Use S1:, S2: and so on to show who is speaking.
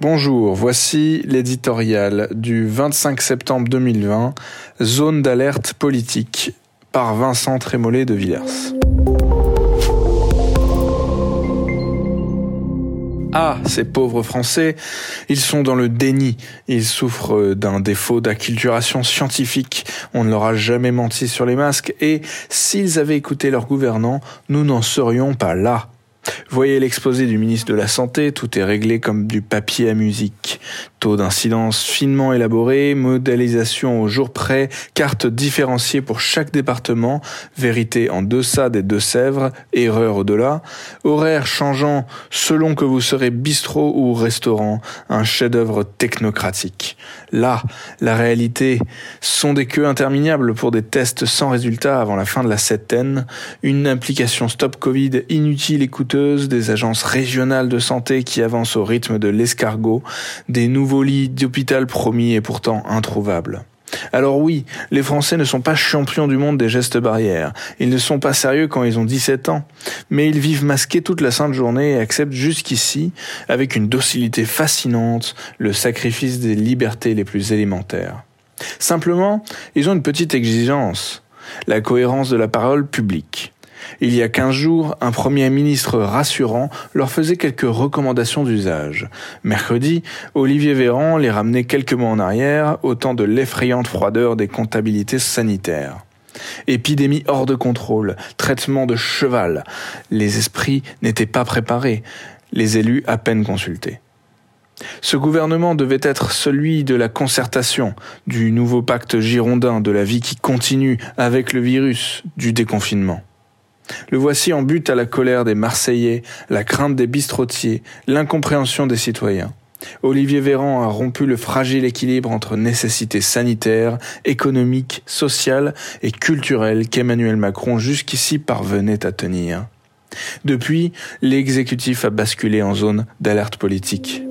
S1: Bonjour, voici l'éditorial du 25 septembre 2020, Zone d'alerte politique, par Vincent Trémollet de Villers. Ah, ces pauvres Français, ils sont dans le déni, ils souffrent d'un défaut d'acculturation scientifique, on ne leur a jamais menti sur les masques, et s'ils avaient écouté leurs gouvernants, nous n'en serions pas là. Voyez l'exposé du ministre de la Santé, tout est réglé comme du papier à musique. Taux d'incidence finement élaboré, modélisation au jour près, carte différenciée pour chaque département, vérité en deçà des Deux-Sèvres, erreur au-delà, horaire changeant selon que vous serez bistrot ou restaurant, un chef-d'œuvre technocratique. Là, la réalité. Sont des queues interminables pour des tests sans résultat avant la fin de la septaine, une application stop Covid inutile et coûteuse, des agences régionales de santé qui avancent au rythme de l'escargot, des nouveaux lits d'hôpital promis et pourtant introuvables. Alors oui, les Français ne sont pas champions du monde des gestes barrières. Ils ne sont pas sérieux quand ils ont 17 ans. Mais ils vivent masqués toute la sainte journée et acceptent jusqu'ici, avec une docilité fascinante, le sacrifice des libertés les plus élémentaires. Simplement, ils ont une petite exigence. La cohérence de la parole publique. Il y a quinze jours, un Premier ministre rassurant leur faisait quelques recommandations d'usage. Mercredi, Olivier Véran les ramenait quelques mois en arrière, au temps de l'effrayante froideur des comptabilités sanitaires. Épidémie hors de contrôle, traitement de cheval. Les esprits n'étaient pas préparés, les élus à peine consultés. Ce gouvernement devait être celui de la concertation, du nouveau pacte girondin, de la vie qui continue avec le virus, du déconfinement. Le voici en but à la colère des Marseillais, la crainte des bistrotiers, l'incompréhension des citoyens. Olivier Véran a rompu le fragile équilibre entre nécessités sanitaires, économiques, sociales et culturelles qu'Emmanuel Macron jusqu'ici parvenait à tenir. Depuis, l'exécutif a basculé en zone d'alerte politique.